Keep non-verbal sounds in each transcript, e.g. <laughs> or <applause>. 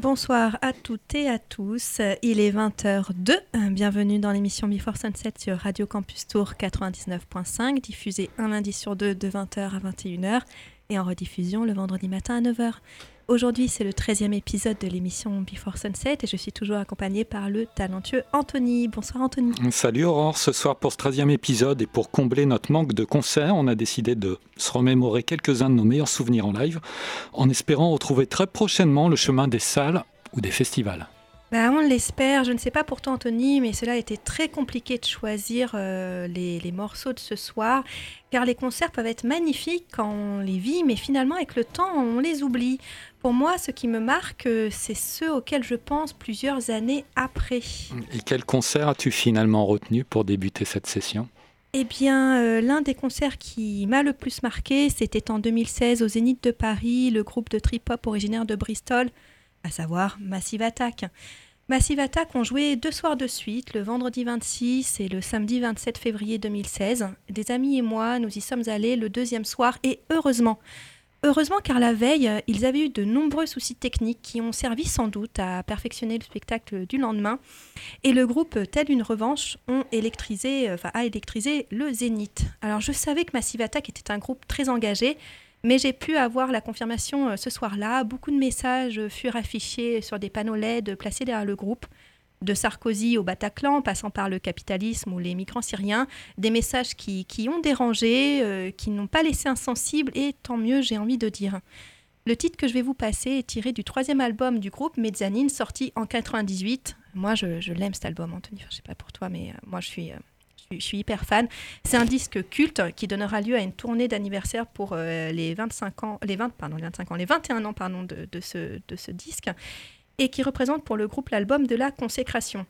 Bonsoir à toutes et à tous. Il est 20h02. Bienvenue dans l'émission Before Sunset sur Radio Campus Tour 99.5, diffusée un lundi sur deux de 20h à 21h et en rediffusion le vendredi matin à 9h. Aujourd'hui, c'est le 13e épisode de l'émission Before Sunset et je suis toujours accompagnée par le talentueux Anthony. Bonsoir Anthony. Salut Aurore, ce soir pour ce 13e épisode et pour combler notre manque de concerts, on a décidé de se remémorer quelques-uns de nos meilleurs souvenirs en live en espérant retrouver très prochainement le chemin des salles ou des festivals. Bah, on l'espère. Je ne sais pas pour toi, Anthony, mais cela a été très compliqué de choisir euh, les, morceaux de ce soir, car les concerts peuvent être magnifiques quand on les vit, mais finalement, avec le temps, on les oublie. Pour moi, ce qui me marque, euh, c'est ceux auxquels je pense plusieurs années après. Et quel concert as-tu finalement retenu pour débuter cette session? Eh bien, euh, l'un des concerts qui m'a le plus marqué, c'était en 2016 au Zénith de Paris, le groupe de trip-hop originaire de Bristol, à savoir Massive Attack. Massive Attack ont joué deux soirs de suite, le vendredi 26 et le samedi 27 février 2016. Des amis et moi, nous y sommes allés le deuxième soir et heureusement. Heureusement car la veille, ils avaient eu de nombreux soucis techniques qui ont servi sans doute à perfectionner le spectacle du lendemain. Et le groupe Tel une revanche ont électrisé, enfin, a électrisé le Zénith. Alors je savais que Massive Attack était un groupe très engagé, mais j'ai pu avoir la confirmation euh, ce soir-là. Beaucoup de messages furent affichés sur des panneaux LED placés derrière le groupe. De Sarkozy au Bataclan, passant par le capitalisme ou les migrants syriens, des messages qui, ont dérangé, euh, qui n'ont pas laissé insensible, et tant mieux, j'ai envie de dire. Le titre que je vais vous passer est tiré du troisième album du groupe Mezzanine, sorti en 98. Moi, je, l'aime cet album, Anthony. je sais pas pour toi, mais euh, moi, je suis je suis hyper fan. C'est un disque culte qui donnera lieu à une tournée d'anniversaire pour euh, les 25 ans, les 20, pardon, les 25 ans, les 21 ans pardon, de, de, ce, de ce disque et qui représente pour le groupe l'album de la consécration.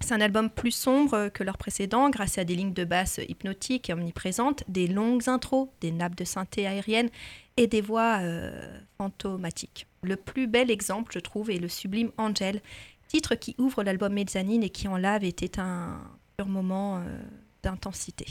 C'est un album plus sombre que leur précédent, grâce à des lignes de basse hypnotiques et omniprésentes, des longues intros, des nappes de synthé aériennes et des voix euh, fantomatiques. Le plus bel exemple, je trouve, est le sublime Angel, titre qui ouvre l'album Mezzanine et qui en lave était un moment euh, d'intensité.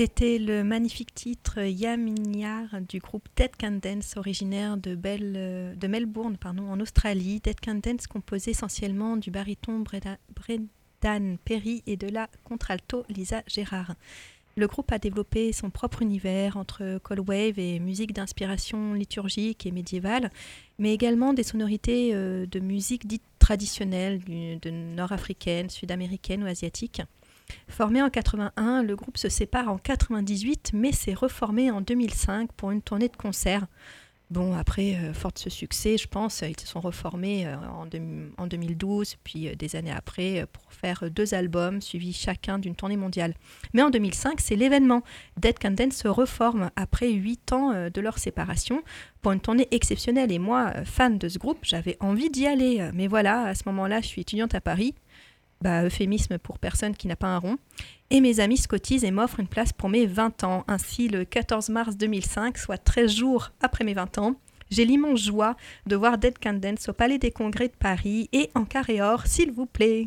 C'était le magnifique titre Yaminyar du groupe Dead Can Dance, originaire de, Melbourne pardon, en Australie. Dead Can Dance composé essentiellement du baryton Brendan Perry et de la contralto Lisa Gérard. Le groupe a développé son propre univers entre cold wave et musique d'inspiration liturgique et médiévale, mais également des sonorités euh, de musique dite traditionnelle, de nord-africaine, sud-américaine ou asiatique. Formé en 81, le groupe se sépare en 98, mais s'est reformé en 2005 pour une tournée de concerts. Bon, après, euh, fort de ce succès, je pense, ils se sont reformés euh, en, 2012, puis euh, des années après, pour faire deux albums, suivis chacun d'une tournée mondiale. Mais en 2005, c'est l'événement. Dead Can se reforme après huit ans de leur séparation pour une tournée exceptionnelle. Et moi, fan de ce groupe, j'avais envie d'y aller. Mais voilà, à ce moment-là, je suis étudiante à Paris bah, euphémisme pour personne qui n'a pas un rond. Et mes amis cotisent et m'offrent une place pour mes 20 ans. Ainsi, le 14 mars 2005, soit 13 jours après mes 20 ans, j'ai l'immense joie de voir Dead Can Dance au Palais des Congrès de Paris et en carré or, s'il vous plaît.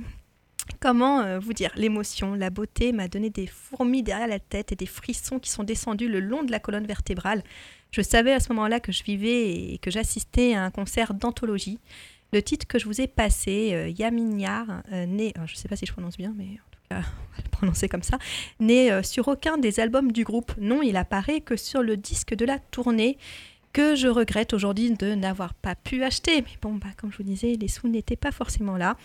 Comment euh, vous dire L'émotion, la beauté m'a donné des fourmis derrière la tête et des frissons qui sont descendus le long de la colonne vertébrale. Je savais à ce moment-là que je vivais et que j'assistais à un concert d'anthologie. Le titre que je vous ai passé, euh, Yaminyar, euh, né, je ne sais pas si je prononce bien, mais <laughs> on va le prononcer comme ça, n'est euh, sur aucun des albums du groupe. Non, il apparaît que sur le disque de la tournée que je regrette aujourd'hui de n'avoir pas pu acheter. Mais bon, bah, comme je vous disais, les sous n'étaient pas forcément là.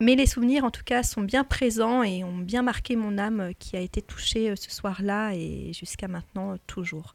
Mais les souvenirs, en tout cas, sont bien présents et ont bien marqué mon âme qui a été touchée ce soir-là et jusqu'à maintenant toujours.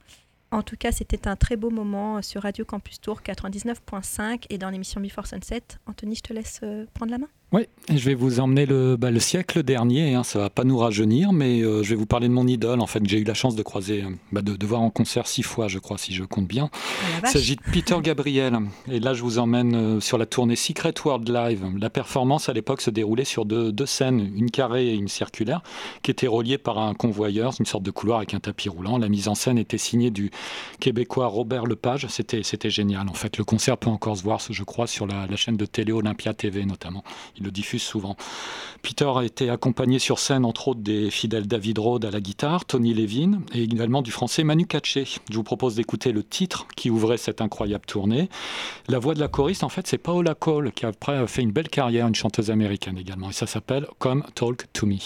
En tout cas, c'était un très beau moment sur Radio Campus Tour 99.5 et dans l'émission Before Sunset. Anthony, je te laisse euh, prendre la main. Oui, je vais vous emmener le, bah, le siècle dernier. Hein, ça va pas nous rajeunir, mais euh, je vais vous parler de mon idole. En fait, j'ai eu la chance de croiser, euh, bah, de, voir en concert six fois, je crois, si je compte bien. Ah, Il s'agit de Peter Gabriel. Et là, je vous emmène euh, sur la tournée Secret World Live. La performance à l'époque se déroulait sur deux, deux, scènes, une carrée et une circulaire, qui étaient reliées par un convoyeur, une sorte de couloir avec un tapis roulant. La mise en scène était signée du Québécois Robert Lepage. C'était, c'était génial. En fait, le concert peut encore se voir, je crois, sur la, la chaîne de télé Olympia TV notamment le diffuse souvent. Peter a été accompagné sur scène, entre autres, des fidèles David Rode à la guitare, Tony Levin, et également du français Manu Katché. Je vous propose d'écouter le titre qui ouvrait cette incroyable tournée. La voix de la choriste, en fait, c'est Paola Cole, qui a fait une belle carrière, une chanteuse américaine également, et ça s'appelle Come Talk to Me.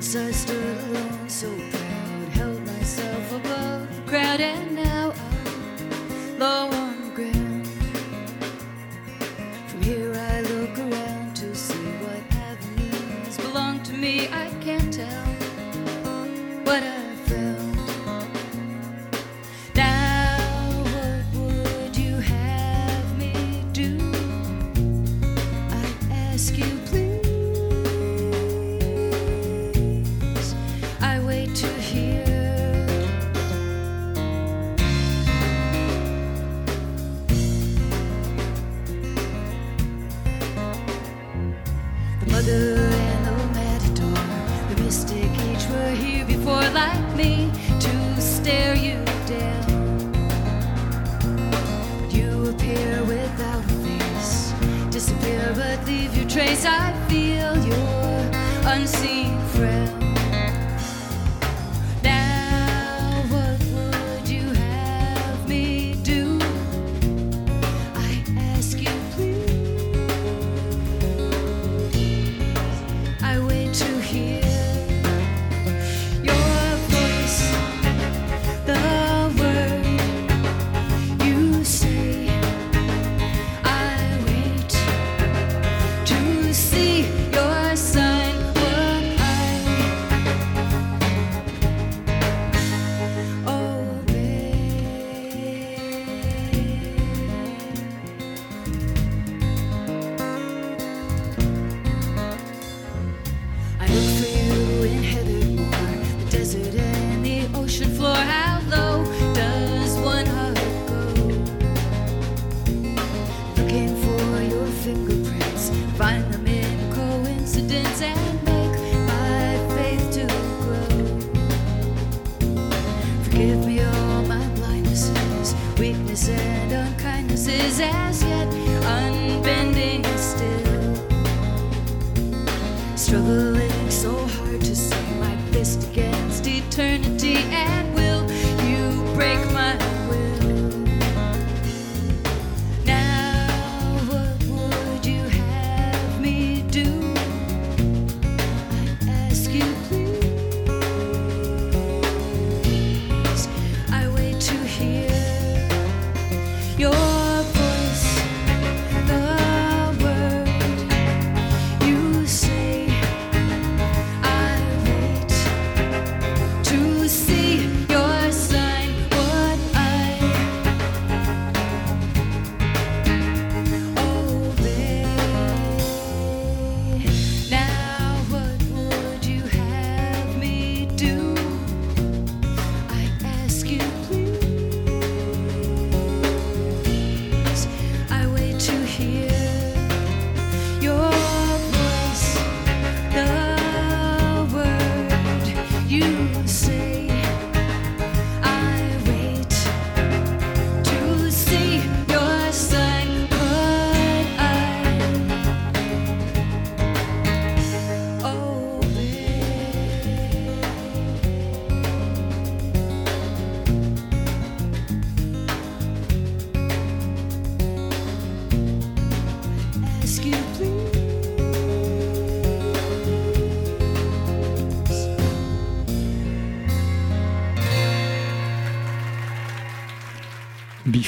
Once I stood alone, so proud, held myself above. The crowd, and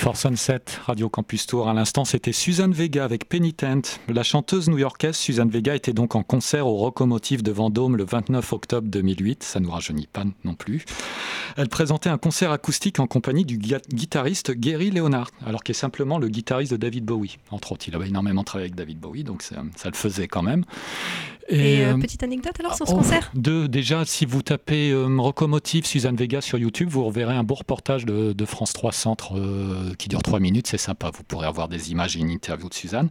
Before Sunset, Radio Campus Tour. À l'instant, c'était Suzanne Vega avec Penitent. La chanteuse new-yorkaise Suzanne Vega était donc en concert au Rocomotive de Vendôme le 29 octobre 2008. Ça nous rajeunit pas non plus. Elle présentait un concert acoustique en compagnie du gui- guitariste Gary Leonard, alors qui est simplement le guitariste de David Bowie. Entre autres, il avait énormément travaillé avec David Bowie, donc ça le faisait quand même. Et, euh, euh, petite anecdote alors sur ce Oh, concert de, déjà, si vous tapez euh, Rocomotive Suzanne Vega sur YouTube, vous reverrez un beau reportage de, de France 3 Centre euh, qui dure 3 minutes. C'est sympa. Vous pourrez avoir des images et une interview de Suzanne.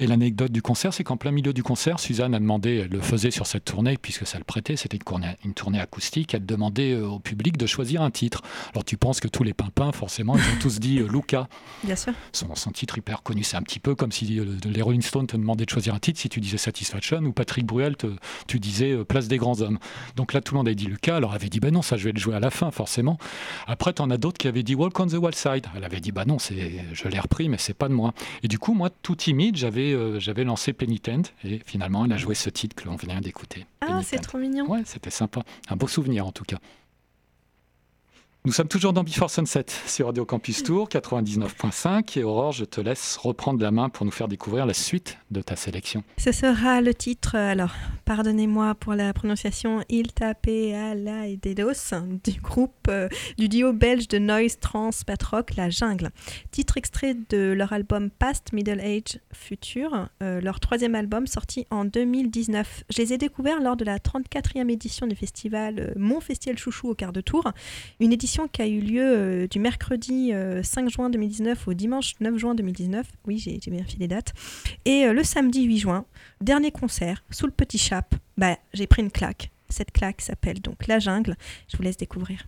Et l'anecdote du concert, c'est qu'en plein milieu du concert, Suzanne a demandé, elle le faisait sur cette tournée, puisque ça le prêtait, c'était une, tournée- une tournée acoustique, elle demandait au public de choisir un titre. Alors tu penses que tous les pimpins, forcément, ils ont tous dit Luca <laughs> Bien sûr. son, son titre hyper connu. C'est un petit peu comme si les Rolling Stones te demandaient de choisir un titre, si tu disais Satisfaction, ou Patrick Bruel, te- tu disais euh, Place des grands hommes. Donc là, tout le monde avait dit Lucas, alors elle avait dit, ben non, ça je vais le jouer à la fin, forcément. Après, tu en as d'autres qui avaient dit Walk on the Wild Side. Elle avait dit, bah non, c'est, je l'ai repris, mais c'est pas de moi. Et du coup, moi, tout timide, j'avais, euh, j'avais lancé Penitent, et finalement, elle a joué ce titre que l'on vient d'écouter. Ah, c'est trop mignon. Ouais, c'était sympa. Un beau souvenir en tout cas. Nous sommes toujours dans Before Sunset sur Radio Campus Tour 99.5 et Aurore, je te laisse reprendre la main pour nous faire découvrir la suite de ta sélection. Ce sera le titre, euh, alors pardonnez-moi pour la prononciation, Il Tape à la et du groupe euh, du duo belge de noise trans rock La Jungle. Titre extrait de leur album Past Middle Age Future, euh, leur troisième album sorti en 2019. Je les ai découverts lors de la 34e édition du festival euh, Mon Festival Chouchou au quart de tour, une édition qui a eu lieu du mercredi euh, 5 juin 2019 au dimanche 9 juin 2019. Oui, j'ai vérifié les dates. Et le samedi 8 juin, dernier concert, sous le petit bah, j'ai pris une claque. Cette claque s'appelle donc La Jungle. Je vous laisse découvrir.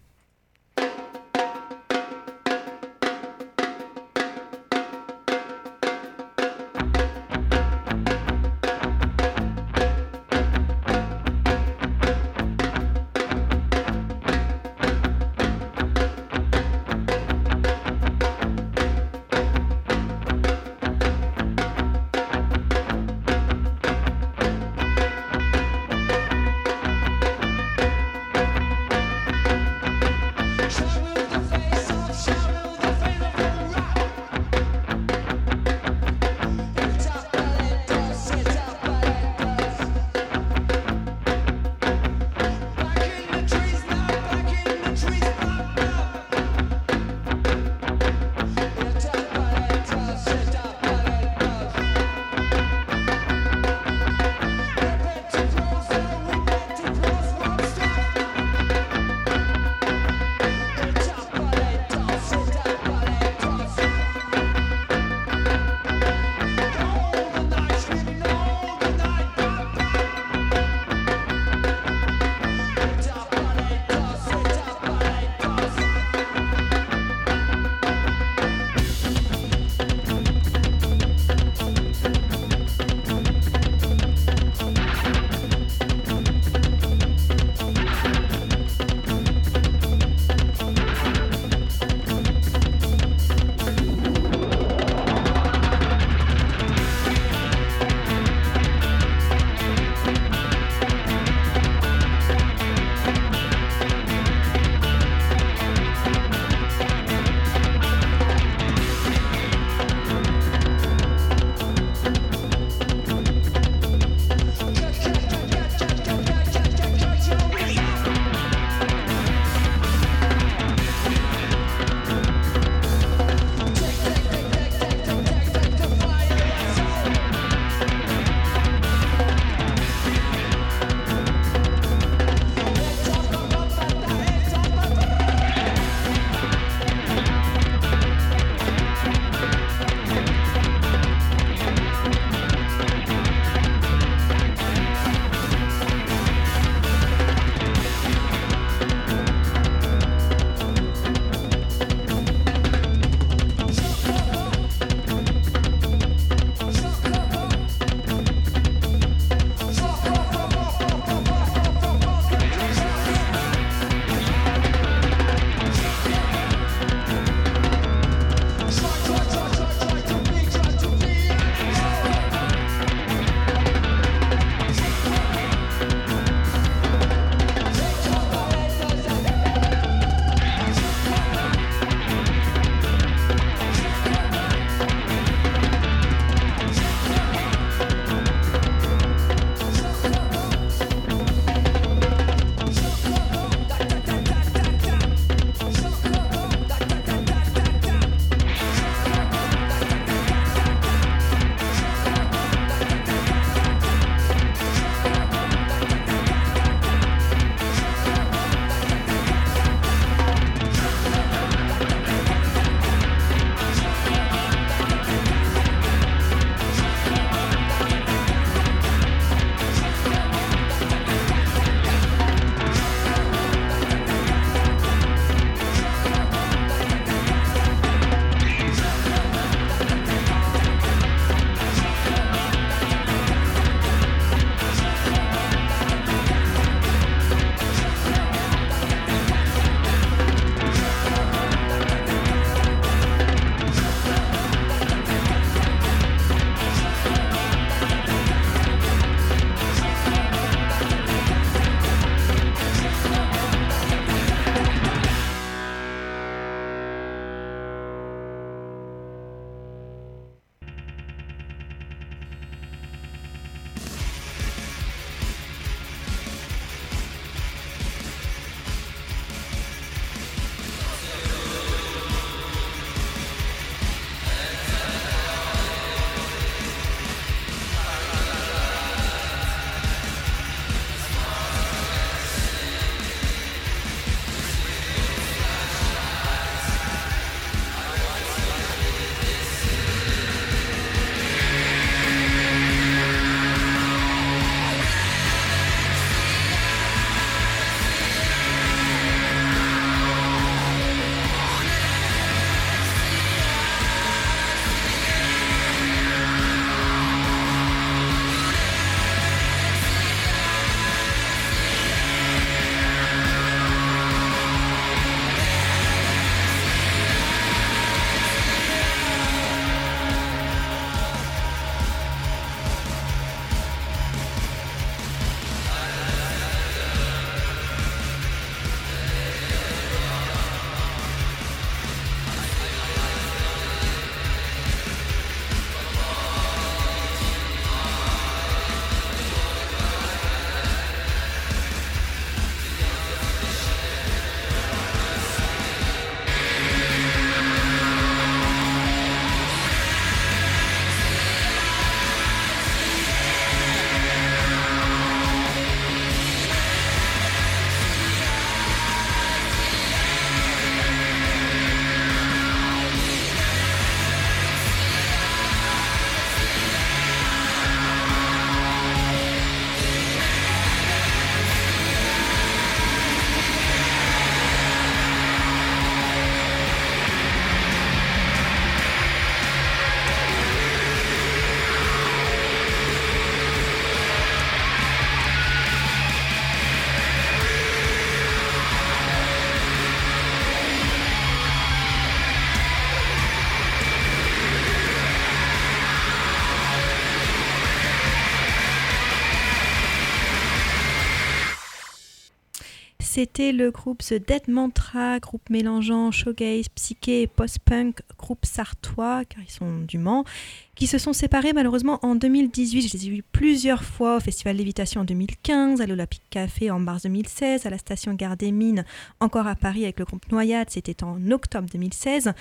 C'était le groupe The Dead Mantra, groupe mélangeant shoegaze, psyché et post-punk, groupe sartois, car ils sont du Mans, qui se sont séparés malheureusement en 2018. Je les ai vus plusieurs fois au Festival Lévitation en 2015, à l'Olympique Café en mars 2016, à la station Gare des Mines, encore à Paris avec le groupe Noyade, c'était en octobre 2016.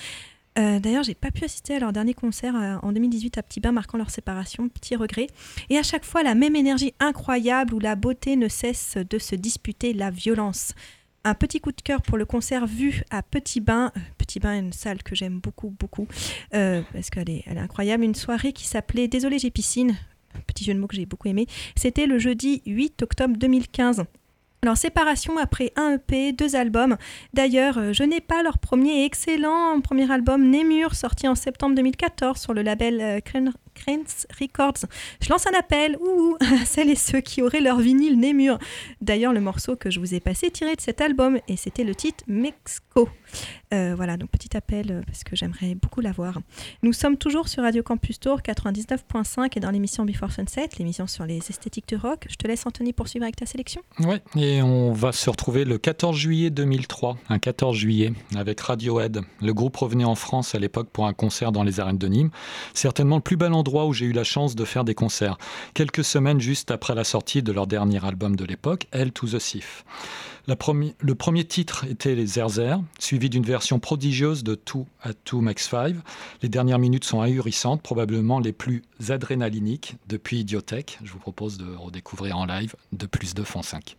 Euh, D'ailleurs, j'ai pas pu assister à leur dernier concert euh, en 2018 à Petit Bain, marquant leur séparation, petit regret. Et à chaque fois, la même énergie incroyable où la beauté ne cesse de se disputer la violence. Un petit coup de cœur pour le concert vu à Petit Bain. Euh, Petit Bain est une salle que j'aime beaucoup, beaucoup, parce qu'elle est, elle est incroyable. Une soirée qui s'appelait Désolé, j'ai piscine. Petit jeu de mots que j'ai beaucoup aimé. C'était le jeudi 8 octobre 2015. Alors, séparation après un EP, deux albums. D'ailleurs, euh, je n'ai pas leur premier excellent premier album, Némur, sorti en septembre 2014 sur le label euh, Cranes Records. Je lance un appel ouh, à <laughs> celles et ceux qui auraient leur vinyle Némur. D'ailleurs, le morceau que je vous ai passé tiré de cet album et c'était le titre Mexico. Euh, voilà, donc petit appel euh, parce que j'aimerais beaucoup l'avoir. Nous sommes toujours sur Radio Campus Tour 99.5 et dans l'émission Before Sunset, l'émission sur les esthétiques de rock. Je te laisse Anthony poursuivre avec ta sélection. Oui, et on va se retrouver le 14 juillet 2003, un 14 juillet, avec Radiohead. Le groupe revenait en France à l'époque pour un concert dans les arènes de Nîmes. Certainement le plus bel endroit où j'ai eu la chance de faire des concerts. Quelques semaines juste après la sortie de leur dernier album de l'époque, Hell to the Sif. Le premier titre était Les Zerzer, suivi d'une version prodigieuse de Two at Two Max Five. Les dernières minutes sont ahurissantes, probablement les plus adrénaliniques depuis Idiotech. Je vous propose de redécouvrir en live de plus de fond 5.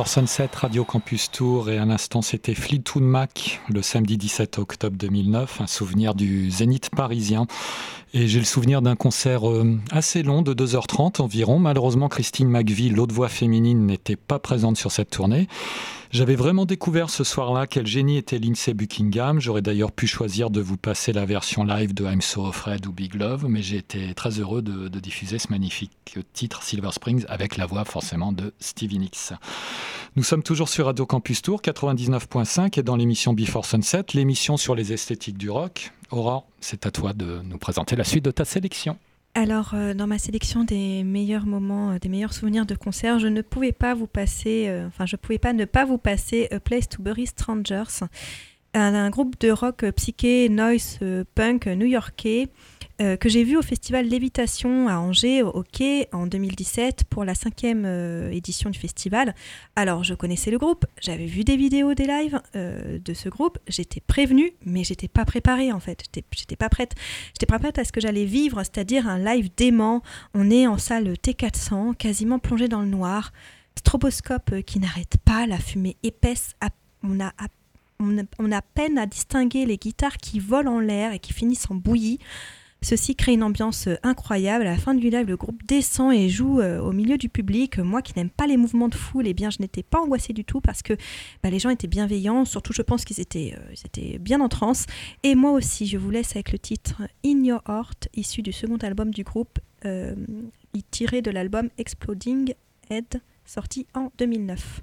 Before Sunset, Radio Campus Tour, et à l'instant c'était Fleetwood Mac, le samedi 17 octobre 2009, un souvenir du Zénith parisien. Et j'ai le souvenir d'un concert euh, assez long, de 2h30 environ. Malheureusement, Christine McVie, l'autre voix féminine, n'était pas présente sur cette tournée. J'avais vraiment découvert ce soir-là quel génie était Lindsay Buckingham. J'aurais d'ailleurs pu choisir de vous passer la version live de I'm So Afraid ou Big Love, mais j'ai été très heureux de, diffuser ce magnifique titre Silver Springs avec la voix forcément de Stevie Nicks. Nous sommes toujours sur Radio Campus Tour 99.5 et dans l'émission Before Sunset, l'émission sur les esthétiques du rock. Aurore, c'est à toi de nous présenter la suite de ta sélection. Alors, euh, dans ma sélection des meilleurs moments, euh, des meilleurs souvenirs de concert, je ne pouvais pas vous passer, euh, enfin, je pouvais pas ne pas vous passer A Place to Bury Strangers, un, groupe de rock psyché, noise, punk new-yorkais euh, que j'ai vu au festival Lévitation à Angers, au Quai, en 2017, pour la cinquième euh, édition du festival. Alors, je connaissais le groupe, j'avais vu des vidéos, des lives euh, de ce groupe, j'étais prévenue, mais j'étais pas préparée en fait, j'étais pas prête. J'étais pas prête à ce que j'allais vivre, c'est-à-dire un live dément. On est en salle T400, quasiment plongé dans le noir, stroboscope qui n'arrête pas, la fumée épaisse, on on a peine à distinguer les guitares qui volent en l'air et qui finissent en bouillie. Ceci crée une ambiance euh, incroyable. À la fin du live, le groupe descend et joue euh, au milieu du public. Moi qui n'aime pas les mouvements de foule, eh bien, je n'étais pas angoissée du tout parce que bah, les gens étaient bienveillants. Surtout, je pense qu'ils étaient, euh, étaient bien en transe. Et moi aussi, je vous laisse avec le titre In Your Heart, issu du second album du groupe, tiré de l'album Exploding Head, sorti en 2009.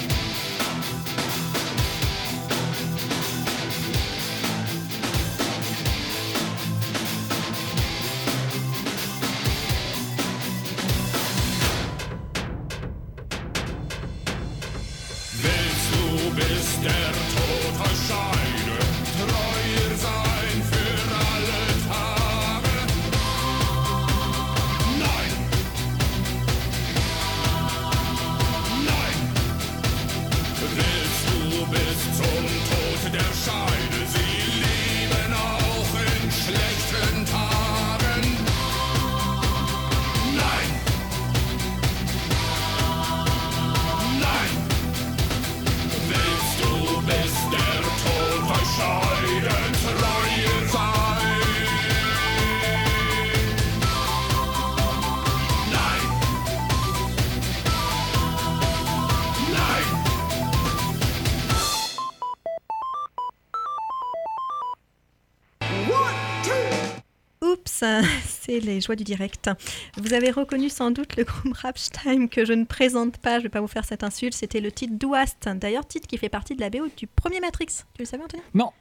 C'est les joies du direct. Vous avez reconnu sans doute le groupe Rammstein que je ne présente pas, je ne vais pas vous faire cette insulte, c'était le titre d'Ouast, d'ailleurs titre qui fait partie de la BO du premier Matrix. Tu le savais Anthony Non,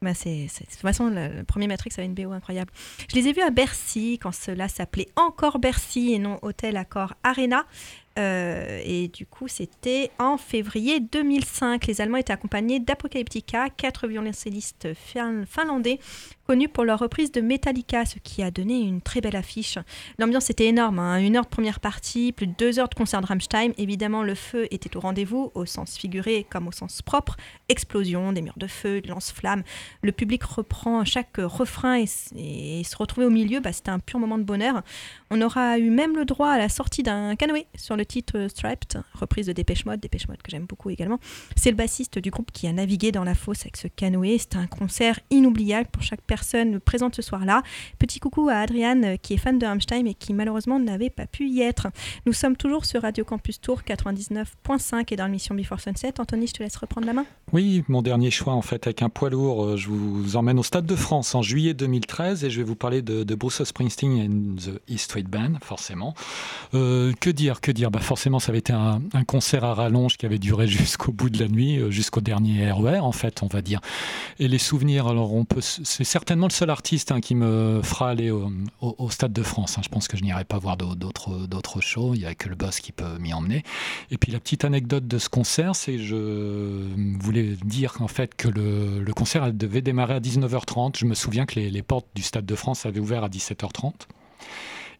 bah c'est- de toute façon, le, le premier Matrix avait une BO incroyable. Je les ai vus à Bercy, quand cela s'appelait encore Bercy et non Hôtel Accor Arena. Euh, et du coup, c'était en février 2005. Les Allemands étaient accompagnés d'Apocalyptica, quatre violoncellistes fin- finlandais connus pour leur reprise de Metallica, ce qui a donné une très belle affiche. L'ambiance était énorme, hein. une heure de première partie, plus de deux heures de concert de Rammstein. Évidemment, le feu était au rendez-vous, au sens figuré comme au sens propre. Explosion, des murs de feu, de lance-flammes. Le public reprend chaque refrain et, s- et se retrouver au milieu, bah, c'était un pur moment de bonheur. On aura eu même le droit à la sortie d'un canoë sur le titre euh, Striped, reprise de Dépêche Mode, Dépêche Mode que j'aime beaucoup également. C'est le bassiste du groupe qui a navigué dans la fosse avec ce canoë. C'était un concert inoubliable pour chaque personne présente ce soir-là. Petit coucou à Adriane euh, qui est fan de Rammstein et qui malheureusement n'avait pas pu y être. Nous sommes toujours sur Radio Campus Tour 99.5 et dans l'émission Before Sunset. Anthony, je te laisse reprendre la main. Oui, mon dernier choix en fait avec un poids lourd. euh, Je vous emmène au Stade de France en juillet 2013 et je vais vous parler de, de Bruce Springsteen and the E Street Band, forcément. Euh, que dire, que dire? Bah Forcément, ça avait été un, un concert à rallonge qui avait duré <laughs> jusqu'au bout de la nuit, euh, jusqu'au dernier RER en fait, on va dire. Et les souvenirs, alors on peut, c'est certainement le seul artiste hein, qui me fera aller au, Stade de France. hein. Je pense que je n'irai pas voir d'au- d'autres shows. Il n'y a que le boss qui peut m'y emmener. Et puis la petite anecdote de ce concert, c'est que je voulais dire en fait que le, concert devait démarrer à 19h30. Je me souviens que les, les portes du Stade de France avaient ouvert à 17h30.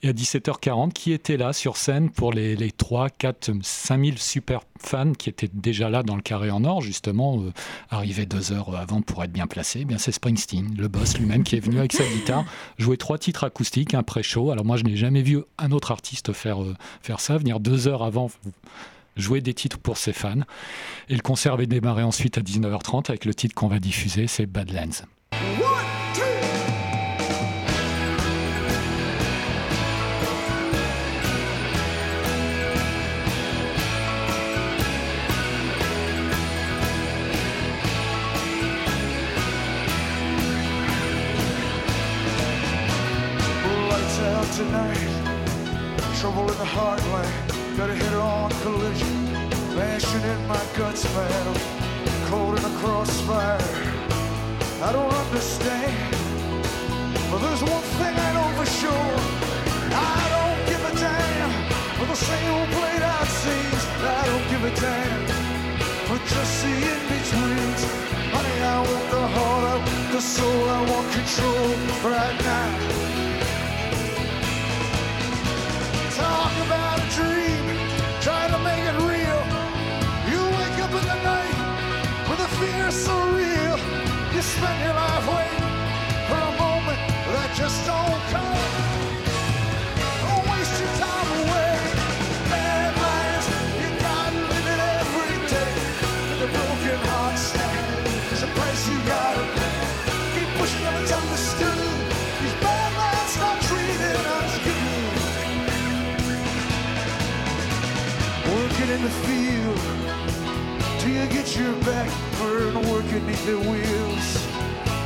Et à 17h40, qui était là sur scène pour les, les 3, 4, 5000 super fans qui étaient déjà là dans le carré en or, justement, euh, arrivés deux heures avant pour être bien placés Eh bien C'est Springsteen, le boss lui-même, qui est venu avec sa guitare <laughs> jouer trois titres acoustiques, un pré-show. Alors moi, je n'ai jamais vu un autre artiste faire, euh, faire ça, venir deux heures avant jouer des titres pour ses fans. Et le concert avait démarré ensuite à 19h30 avec le titre qu'on va diffuser, c'est Badlands. In the crossfire. I don't understand. But there's one thing I know for sure. I don't give a damn for the same old played out scenes. I don't give a damn for just the in-betweens. Honey, I want the heart, want the soul, I want control right now. Talk about a dream, is so real. You spend your life waiting for a moment that just don't come. Don't waste your time away. Bad you gotta live it every day. Broken is a price you gotta pay. Keep pushing it's understood. These bad treating us good. Working in the field till you get your back beneath their wheels.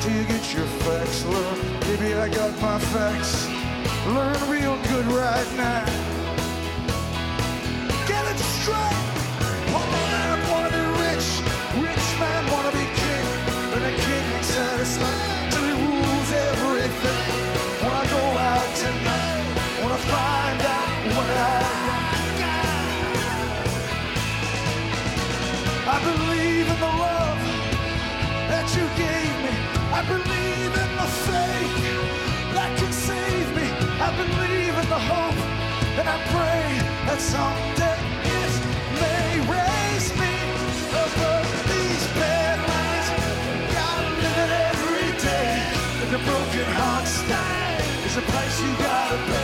Till you get your facts, learn. Maybe I got my facts. Learn real good right now. I believe in the hope, and I pray that someday it may raise me above these bad lines. Gotta live it every day. And the broken heart style is a price you gotta pay.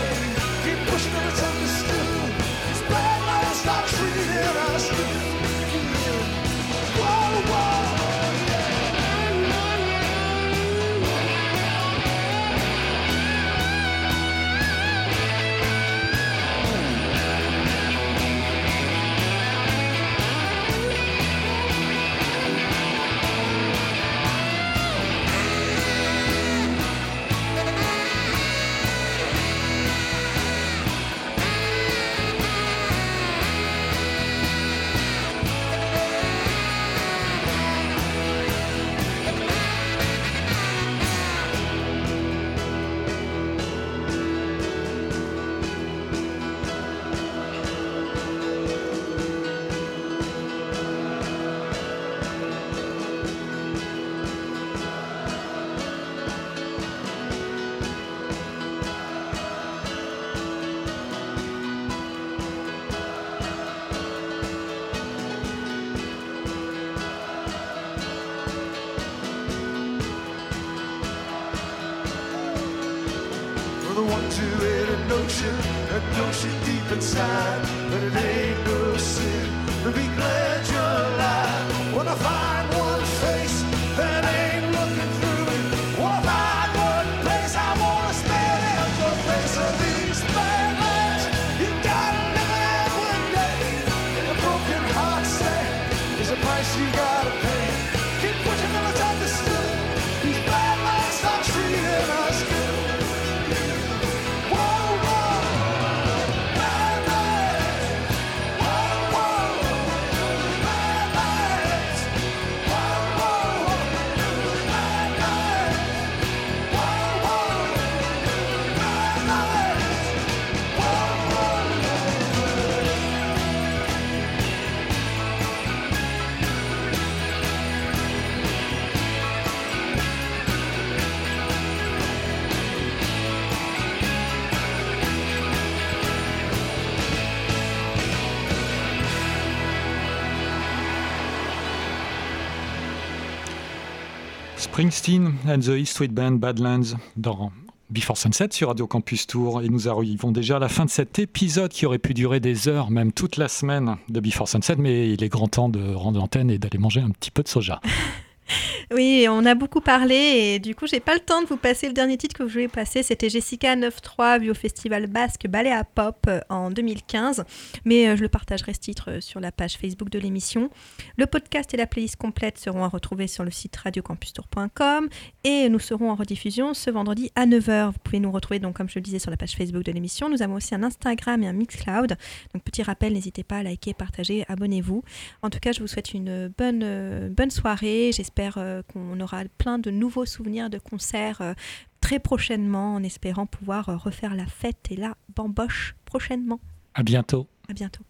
Springsteen and the East Street Band Badlands dans Before Sunset sur Radio Campus Tour et nous arrivons déjà à la fin de cet épisode qui aurait pu durer des heures, même toute la semaine de Before Sunset, mais il est grand temps de rendre l'antenne et d'aller manger un petit peu de soja. <laughs> <laughs> Oui, on a beaucoup parlé et du coup, j'ai pas le temps de vous passer le dernier titre que je voulais passer. C'était Jessica 9.3, vue au festival basque Ballet à Pop euh, en 2015. Mais euh, je le partagerai ce titre euh, sur la page Facebook de l'émission. Le podcast et la playlist complète seront à retrouver sur le site radiocampustour.com et nous serons en rediffusion ce vendredi à 9h. Vous pouvez nous retrouver, donc, comme je le disais, sur la page Facebook de l'émission. Nous avons aussi un Instagram et un Mixcloud. Donc, petit rappel, n'hésitez pas à liker, partager, abonnez-vous. En tout cas, je vous souhaite une bonne, bonne soirée. J'espère euh, qu'on aura plein de nouveaux souvenirs de concerts euh, très prochainement, en espérant pouvoir euh, refaire la fête et la bamboche prochainement. À bientôt. À bientôt.